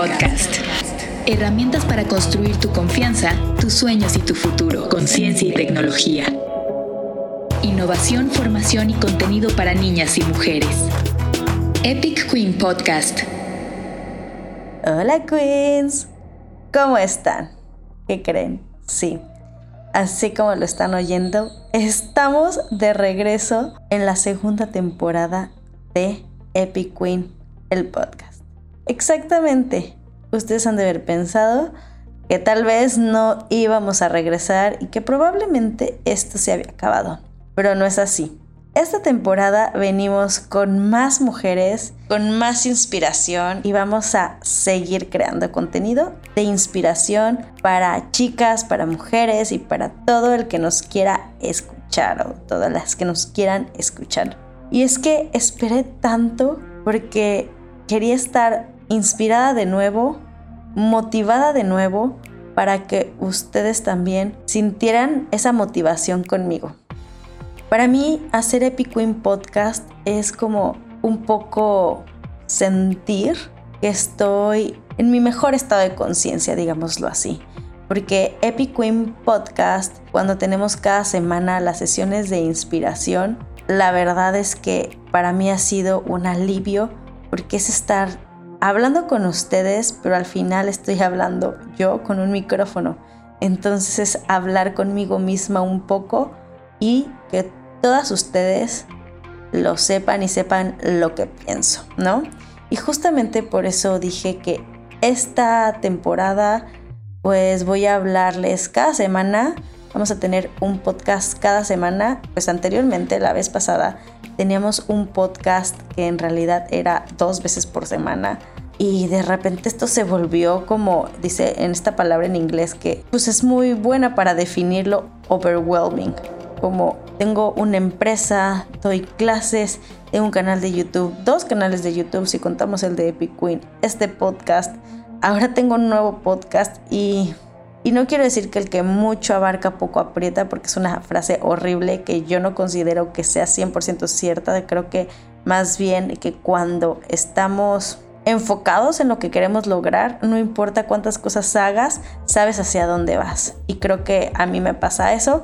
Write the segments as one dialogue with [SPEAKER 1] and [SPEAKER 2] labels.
[SPEAKER 1] Podcast. Herramientas para construir tu confianza, tus sueños y tu futuro con ciencia y tecnología. Innovación, formación y contenido para niñas y mujeres. Epic Queen Podcast.
[SPEAKER 2] Hola Queens. ¿Cómo están? ¿Qué creen? Sí. Así como lo están oyendo, estamos de regreso en la segunda temporada de Epic Queen, el podcast. Exactamente. Ustedes han de haber pensado que tal vez no íbamos a regresar y que probablemente esto se había acabado. Pero no es así. Esta temporada venimos con más mujeres, con más inspiración y vamos a seguir creando contenido de inspiración para chicas, para mujeres y para todo el que nos quiera escuchar o todas las que nos quieran escuchar. Y es que esperé tanto porque quería estar inspirada de nuevo, motivada de nuevo para que ustedes también sintieran esa motivación conmigo. Para mí, hacer Epic Queen Podcast es como un poco sentir que estoy en mi mejor estado de conciencia, digámoslo así. Porque Epic Queen Podcast, cuando tenemos cada semana las sesiones de inspiración, la verdad es que para mí ha sido un alivio porque es estar hablando con ustedes, pero al final estoy hablando yo con un micrófono. Entonces es hablar conmigo misma un poco y que todas ustedes lo sepan y sepan lo que pienso, ¿no? Y justamente por eso dije que esta temporada pues voy a hablarles cada semana, vamos a tener un podcast cada semana, pues anteriormente la vez pasada teníamos un podcast que en realidad era dos veces por semana. Y de repente esto se volvió como dice en esta palabra en inglés que pues es muy buena para definirlo overwhelming. Como tengo una empresa, doy clases, tengo un canal de YouTube, dos canales de YouTube si contamos el de Epic Queen, este podcast. Ahora tengo un nuevo podcast y, y no quiero decir que el que mucho abarca poco aprieta porque es una frase horrible que yo no considero que sea 100% cierta. Creo que más bien que cuando estamos enfocados en lo que queremos lograr, no importa cuántas cosas hagas, sabes hacia dónde vas. Y creo que a mí me pasa eso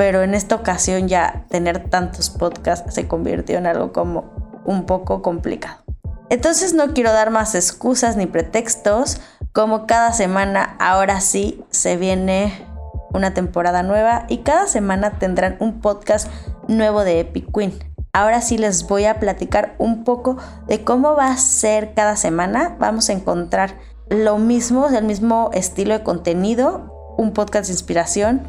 [SPEAKER 2] pero en esta ocasión ya tener tantos podcasts se convirtió en algo como un poco complicado. Entonces no quiero dar más excusas ni pretextos, como cada semana ahora sí se viene una temporada nueva y cada semana tendrán un podcast nuevo de Epic Queen. Ahora sí les voy a platicar un poco de cómo va a ser cada semana. Vamos a encontrar lo mismo, el mismo estilo de contenido, un podcast de inspiración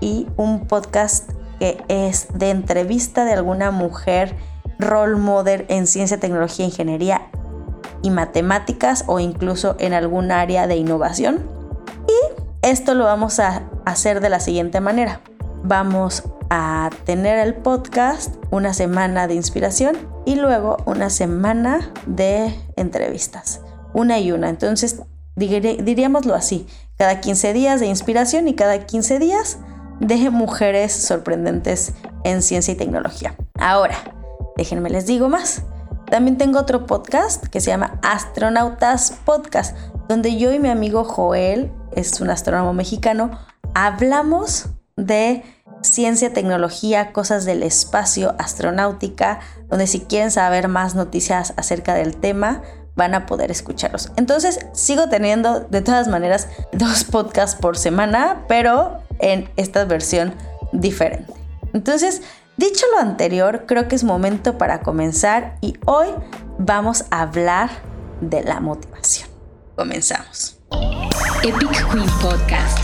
[SPEAKER 2] y un podcast que es de entrevista de alguna mujer role model en ciencia, tecnología, ingeniería y matemáticas o incluso en algún área de innovación. Y esto lo vamos a hacer de la siguiente manera. Vamos a tener el podcast una semana de inspiración y luego una semana de entrevistas. Una y una. Entonces, diríamoslo así. Cada 15 días de inspiración y cada 15 días de mujeres sorprendentes en ciencia y tecnología. Ahora, déjenme les digo más. También tengo otro podcast que se llama Astronautas Podcast, donde yo y mi amigo Joel, es un astrónomo mexicano, hablamos de ciencia, tecnología, cosas del espacio, astronáutica, donde si quieren saber más noticias acerca del tema, van a poder escucharlos. Entonces, sigo teniendo de todas maneras dos podcasts por semana, pero en esta versión diferente. Entonces, dicho lo anterior, creo que es momento para comenzar y hoy vamos a hablar de la motivación. Comenzamos.
[SPEAKER 1] Epic Queen Podcast.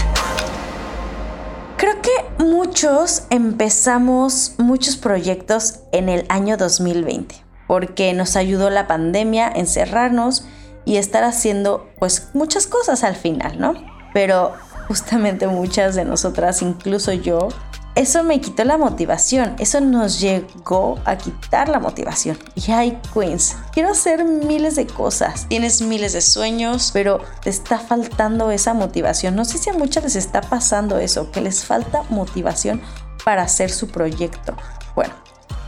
[SPEAKER 2] Creo que muchos empezamos muchos proyectos en el año 2020 porque nos ayudó la pandemia a encerrarnos y estar haciendo pues muchas cosas al final, ¿no? Pero justamente muchas de nosotras, incluso yo, eso me quitó la motivación, eso nos llegó a quitar la motivación. Y hay Queens, quiero hacer miles de cosas, tienes miles de sueños, pero te está faltando esa motivación. No sé si a muchas les está pasando eso, que les falta motivación para hacer su proyecto. Bueno,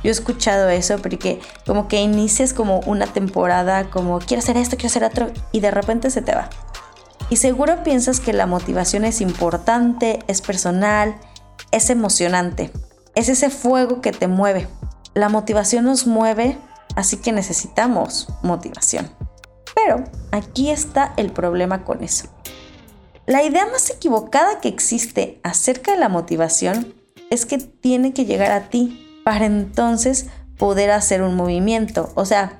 [SPEAKER 2] Yo he escuchado eso porque como que inicias como una temporada, como quiero hacer esto, quiero hacer otro, y de repente se te va. Y seguro piensas que la motivación es importante, es personal, es emocionante. Es ese fuego que te mueve. La motivación nos mueve, así que necesitamos motivación. Pero aquí está el problema con eso. La idea más equivocada que existe acerca de la motivación es que tiene que llegar a ti para entonces poder hacer un movimiento. O sea,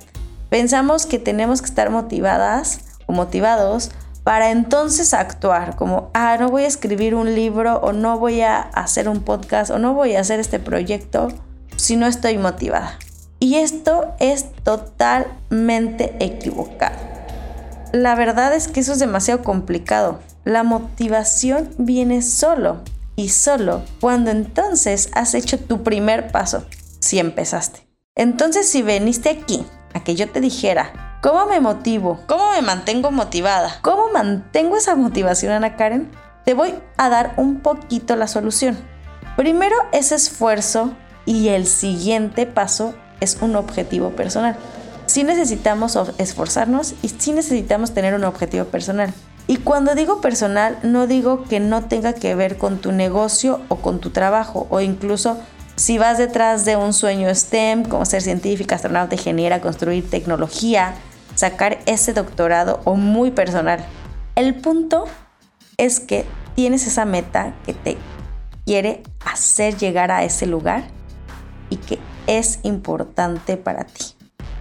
[SPEAKER 2] pensamos que tenemos que estar motivadas o motivados para entonces actuar, como, ah, no voy a escribir un libro o no voy a hacer un podcast o no voy a hacer este proyecto si no estoy motivada. Y esto es totalmente equivocado. La verdad es que eso es demasiado complicado. La motivación viene solo y solo cuando entonces has hecho tu primer paso, si empezaste. Entonces si veniste aquí a que yo te dijera, ¿Cómo me motivo? ¿Cómo me mantengo motivada? ¿Cómo mantengo esa motivación, Ana Karen? Te voy a dar un poquito la solución. Primero es esfuerzo y el siguiente paso es un objetivo personal. Sí necesitamos esforzarnos y sí necesitamos tener un objetivo personal. Y cuando digo personal, no digo que no tenga que ver con tu negocio o con tu trabajo o incluso si vas detrás de un sueño STEM, como ser científica, astronauta, ingeniera, construir tecnología, sacar ese doctorado o muy personal. El punto es que tienes esa meta que te quiere hacer llegar a ese lugar y que es importante para ti.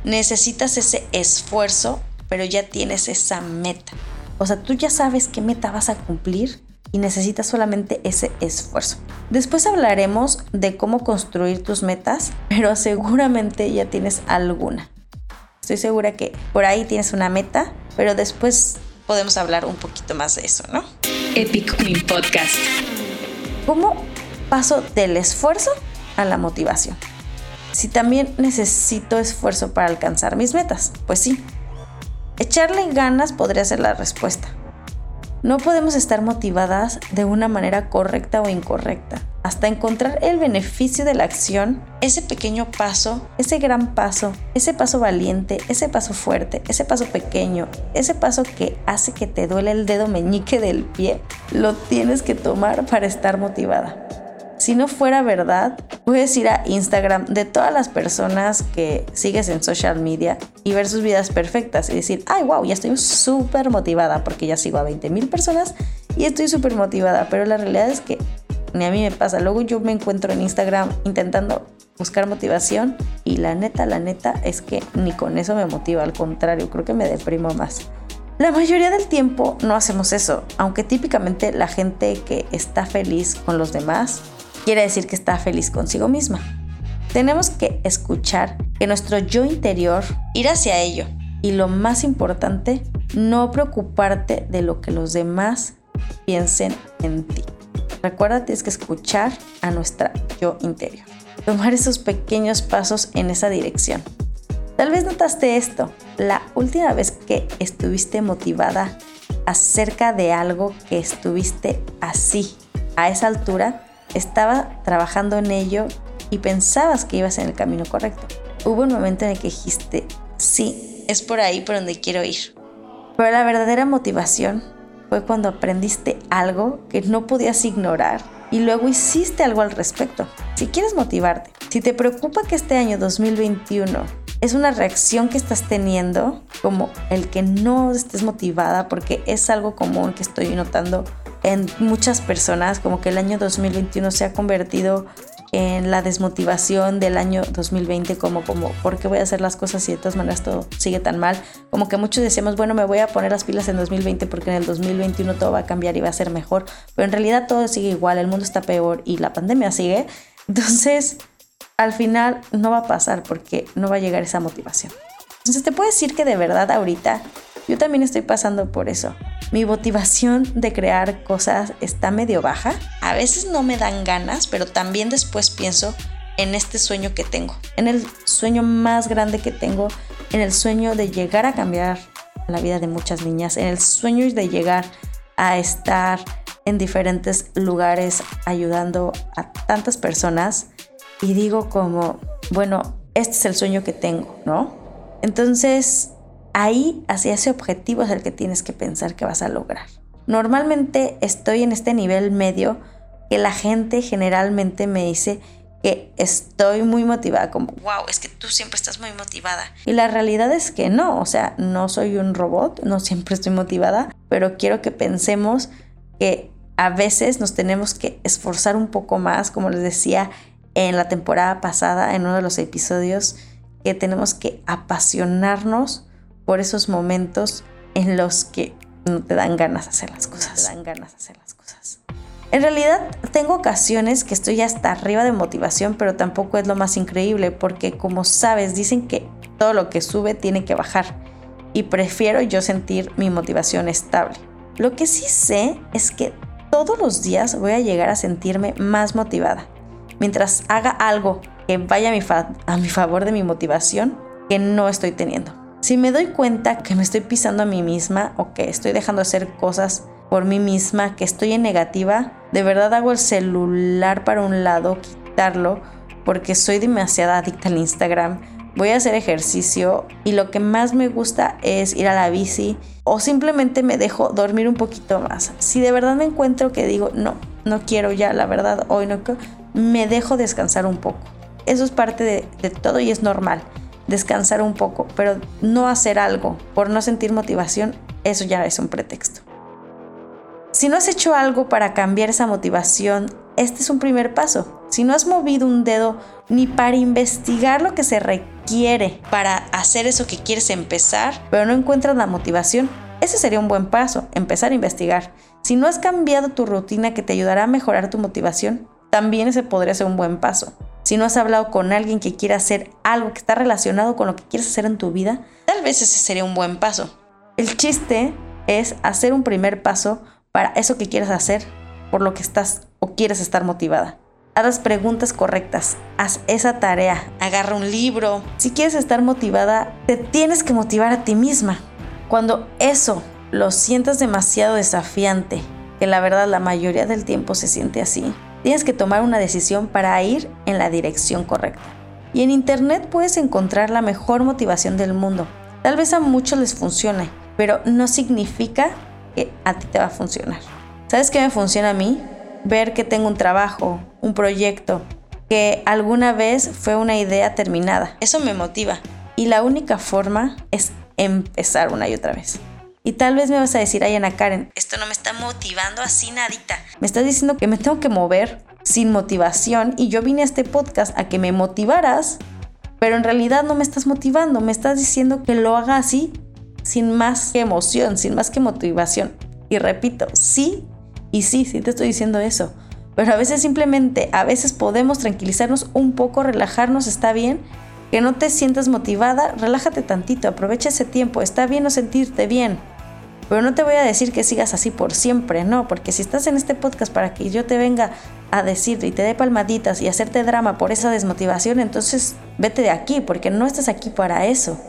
[SPEAKER 2] Necesitas ese esfuerzo, pero ya tienes esa meta. O sea, tú ya sabes qué meta vas a cumplir y necesitas solamente ese esfuerzo. Después hablaremos de cómo construir tus metas, pero seguramente ya tienes alguna. Estoy segura que por ahí tienes una meta, pero después podemos hablar un poquito más de eso, ¿no?
[SPEAKER 1] Epic Queen Podcast.
[SPEAKER 2] ¿Cómo paso del esfuerzo a la motivación? Si también necesito esfuerzo para alcanzar mis metas, pues sí. Echarle ganas podría ser la respuesta. No podemos estar motivadas de una manera correcta o incorrecta. Hasta encontrar el beneficio de la acción, ese pequeño paso, ese gran paso, ese paso valiente, ese paso fuerte, ese paso pequeño, ese paso que hace que te duele el dedo meñique del pie, lo tienes que tomar para estar motivada. Si no fuera verdad, puedes ir a Instagram de todas las personas que sigues en social media y ver sus vidas perfectas y decir, ay, wow, ya estoy súper motivada porque ya sigo a 20 mil personas y estoy súper motivada. Pero la realidad es que ni a mí me pasa. Luego yo me encuentro en Instagram intentando buscar motivación y la neta, la neta es que ni con eso me motiva, al contrario, creo que me deprimo más. La mayoría del tiempo no hacemos eso, aunque típicamente la gente que está feliz con los demás quiere decir que está feliz consigo misma. Tenemos que escuchar que nuestro yo interior ir hacia ello y lo más importante, no preocuparte de lo que los demás piensen en ti. Recuerda, tienes que escuchar a nuestra yo interior. Tomar esos pequeños pasos en esa dirección. Tal vez notaste esto, la última vez que estuviste motivada acerca de algo que estuviste así, a esa altura, estaba trabajando en ello y pensabas que ibas en el camino correcto. Hubo un momento en el que dijiste, sí, es por ahí por donde quiero ir. Pero la verdadera motivación fue cuando aprendiste algo que no podías ignorar y luego hiciste algo al respecto. Si quieres motivarte, si te preocupa que este año 2021 es una reacción que estás teniendo, como el que no estés motivada, porque es algo común que estoy notando en muchas personas, como que el año 2021 se ha convertido en la desmotivación del año 2020, como, como, ¿por qué voy a hacer las cosas si de todas maneras todo sigue tan mal? Como que muchos decíamos, bueno, me voy a poner las pilas en 2020 porque en el 2021 todo va a cambiar y va a ser mejor, pero en realidad todo sigue igual, el mundo está peor y la pandemia sigue. Entonces, al final no va a pasar porque no va a llegar esa motivación. Entonces, te puedo decir que de verdad ahorita yo también estoy pasando por eso. Mi motivación de crear cosas está medio baja. A veces no me dan ganas, pero también después pienso en este sueño que tengo, en el sueño más grande que tengo, en el sueño de llegar a cambiar la vida de muchas niñas, en el sueño de llegar a estar en diferentes lugares ayudando a tantas personas y digo como, bueno, este es el sueño que tengo, ¿no? Entonces, ahí hacia ese objetivo es el que tienes que pensar que vas a lograr. Normalmente estoy en este nivel medio que la gente generalmente me dice que estoy muy motivada, como, wow, es que tú siempre estás muy motivada. Y la realidad es que no, o sea, no soy un robot, no siempre estoy motivada, pero quiero que pensemos que a veces nos tenemos que esforzar un poco más, como les decía en la temporada pasada, en uno de los episodios, que tenemos que apasionarnos por esos momentos en los que no te dan ganas de hacer las cosas. te dan ganas de hacer las cosas. En realidad tengo ocasiones que estoy hasta arriba de motivación, pero tampoco es lo más increíble porque como sabes, dicen que todo lo que sube tiene que bajar y prefiero yo sentir mi motivación estable. Lo que sí sé es que todos los días voy a llegar a sentirme más motivada. Mientras haga algo que vaya a mi, a mi favor de mi motivación que no estoy teniendo. Si me doy cuenta que me estoy pisando a mí misma o que estoy dejando de hacer cosas por mí misma, que estoy en negativa, de verdad hago el celular para un lado, quitarlo, porque soy demasiado adicta al Instagram. Voy a hacer ejercicio y lo que más me gusta es ir a la bici o simplemente me dejo dormir un poquito más. Si de verdad me encuentro que digo, no, no quiero ya, la verdad, hoy no quiero, me dejo descansar un poco. Eso es parte de todo y es normal descansar un poco, pero no hacer algo por no sentir motivación, eso ya es un pretexto. Si no has hecho algo para cambiar esa motivación, este es un primer paso. Si no has movido un dedo ni para investigar lo que se requiere para hacer eso que quieres empezar, pero no encuentras la motivación, ese sería un buen paso, empezar a investigar. Si no has cambiado tu rutina que te ayudará a mejorar tu motivación, también ese podría ser un buen paso. Si no has hablado con alguien que quiera hacer algo que está relacionado con lo que quieres hacer en tu vida, tal vez ese sería un buen paso. El chiste es hacer un primer paso para eso que quieres hacer, por lo que estás o quieres estar motivada. Haz las preguntas correctas, haz esa tarea, agarra un libro. Si quieres estar motivada, te tienes que motivar a ti misma. Cuando eso lo sientas demasiado desafiante, que la verdad la mayoría del tiempo se siente así, Tienes que tomar una decisión para ir en la dirección correcta. Y en Internet puedes encontrar la mejor motivación del mundo. Tal vez a muchos les funcione, pero no significa que a ti te va a funcionar. ¿Sabes qué me funciona a mí? Ver que tengo un trabajo, un proyecto, que alguna vez fue una idea terminada. Eso me motiva. Y la única forma es empezar una y otra vez. Y tal vez me vas a decir, ay Ana Karen, esto no me está motivando así nadita. Me estás diciendo que me tengo que mover sin motivación y yo vine a este podcast a que me motivaras, pero en realidad no me estás motivando, me estás diciendo que lo haga así, sin más que emoción, sin más que motivación. Y repito, sí y sí, sí te estoy diciendo eso. Pero a veces simplemente, a veces podemos tranquilizarnos un poco, relajarnos, está bien, que no te sientas motivada, relájate tantito, aprovecha ese tiempo, está bien no sentirte bien. Pero no te voy a decir que sigas así por siempre, no, porque si estás en este podcast para que yo te venga a decir y te dé palmaditas y hacerte drama por esa desmotivación, entonces vete de aquí, porque no estás aquí para eso.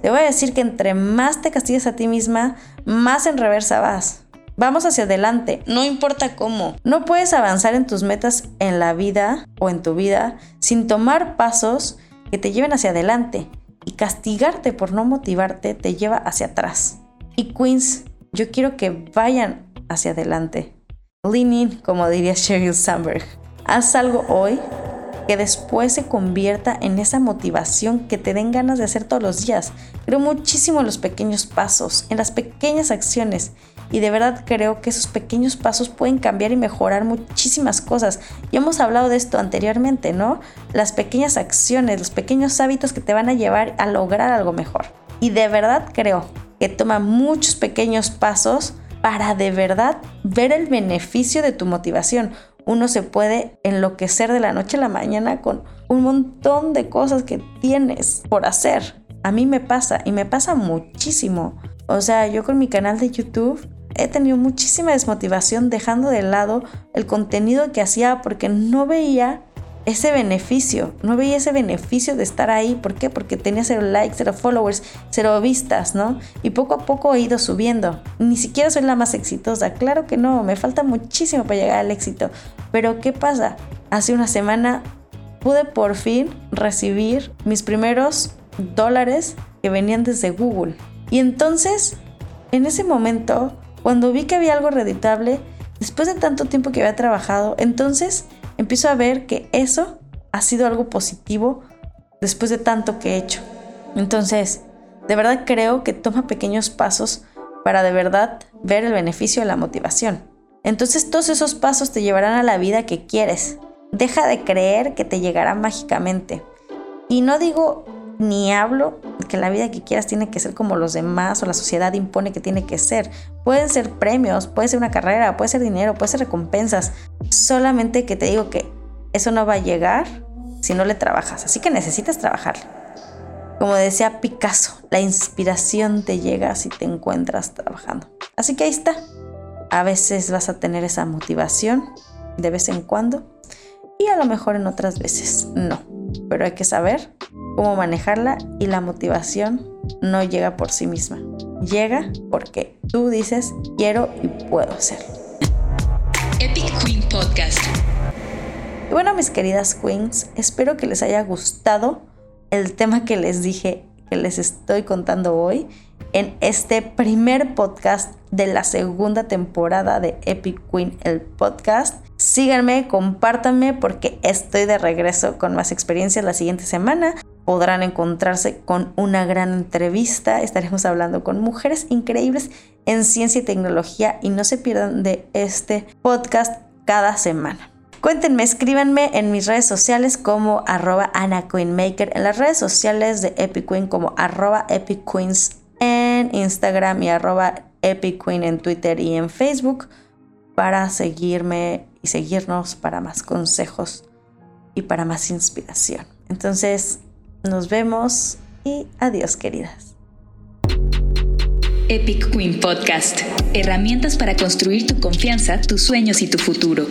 [SPEAKER 2] Te voy a decir que entre más te castigues a ti misma, más en reversa vas. Vamos hacia adelante, no importa cómo. No puedes avanzar en tus metas en la vida o en tu vida sin tomar pasos que te lleven hacia adelante. Y castigarte por no motivarte te lleva hacia atrás. Y Queens, yo quiero que vayan hacia adelante. Lean in, como diría Sheryl Sandberg. Haz algo hoy que después se convierta en esa motivación que te den ganas de hacer todos los días. Creo muchísimo en los pequeños pasos, en las pequeñas acciones. Y de verdad creo que esos pequeños pasos pueden cambiar y mejorar muchísimas cosas. Y hemos hablado de esto anteriormente, ¿no? Las pequeñas acciones, los pequeños hábitos que te van a llevar a lograr algo mejor. Y de verdad creo que toma muchos pequeños pasos para de verdad ver el beneficio de tu motivación. Uno se puede enloquecer de la noche a la mañana con un montón de cosas que tienes por hacer. A mí me pasa y me pasa muchísimo. O sea, yo con mi canal de YouTube he tenido muchísima desmotivación dejando de lado el contenido que hacía porque no veía ese beneficio, no veía ese beneficio de estar ahí. ¿Por qué? Porque tenía cero likes, cero followers, cero vistas, ¿no? Y poco a poco he ido subiendo. Ni siquiera soy la más exitosa, claro que no, me falta muchísimo para llegar al éxito. Pero ¿qué pasa? Hace una semana pude por fin recibir mis primeros dólares que venían desde Google. Y entonces, en ese momento, cuando vi que había algo reditable, después de tanto tiempo que había trabajado, entonces empiezo a ver que eso ha sido algo positivo después de tanto que he hecho. Entonces, de verdad creo que toma pequeños pasos para de verdad ver el beneficio de la motivación. Entonces todos esos pasos te llevarán a la vida que quieres. Deja de creer que te llegará mágicamente. Y no digo ni hablo que la vida que quieras tiene que ser como los demás o la sociedad impone que tiene que ser. Pueden ser premios, puede ser una carrera, puede ser dinero, puede ser recompensas. Solamente que te digo que eso no va a llegar si no le trabajas. Así que necesitas trabajar. Como decía Picasso, la inspiración te llega si te encuentras trabajando. Así que ahí está. A veces vas a tener esa motivación de vez en cuando y a lo mejor en otras veces no. Pero hay que saber cómo manejarla y la motivación no llega por sí misma. Llega porque tú dices quiero y puedo hacerlo. Bueno, mis queridas queens, espero que les haya gustado el tema que les dije, que les estoy contando hoy en este primer podcast de la segunda temporada de Epic Queen, el podcast. Síganme, compártanme porque estoy de regreso con más experiencias la siguiente semana. Podrán encontrarse con una gran entrevista. Estaremos hablando con mujeres increíbles en ciencia y tecnología y no se pierdan de este podcast cada semana. Cuéntenme, escríbanme en mis redes sociales como arroba AnaQueenMaker, en las redes sociales de Epic Queen como arroba Epic Queens en Instagram y arroba Epic Queen en Twitter y en Facebook para seguirme y seguirnos para más consejos y para más inspiración. Entonces, nos vemos y adiós queridas.
[SPEAKER 1] Epic Queen Podcast. Herramientas para construir tu confianza, tus sueños y tu futuro.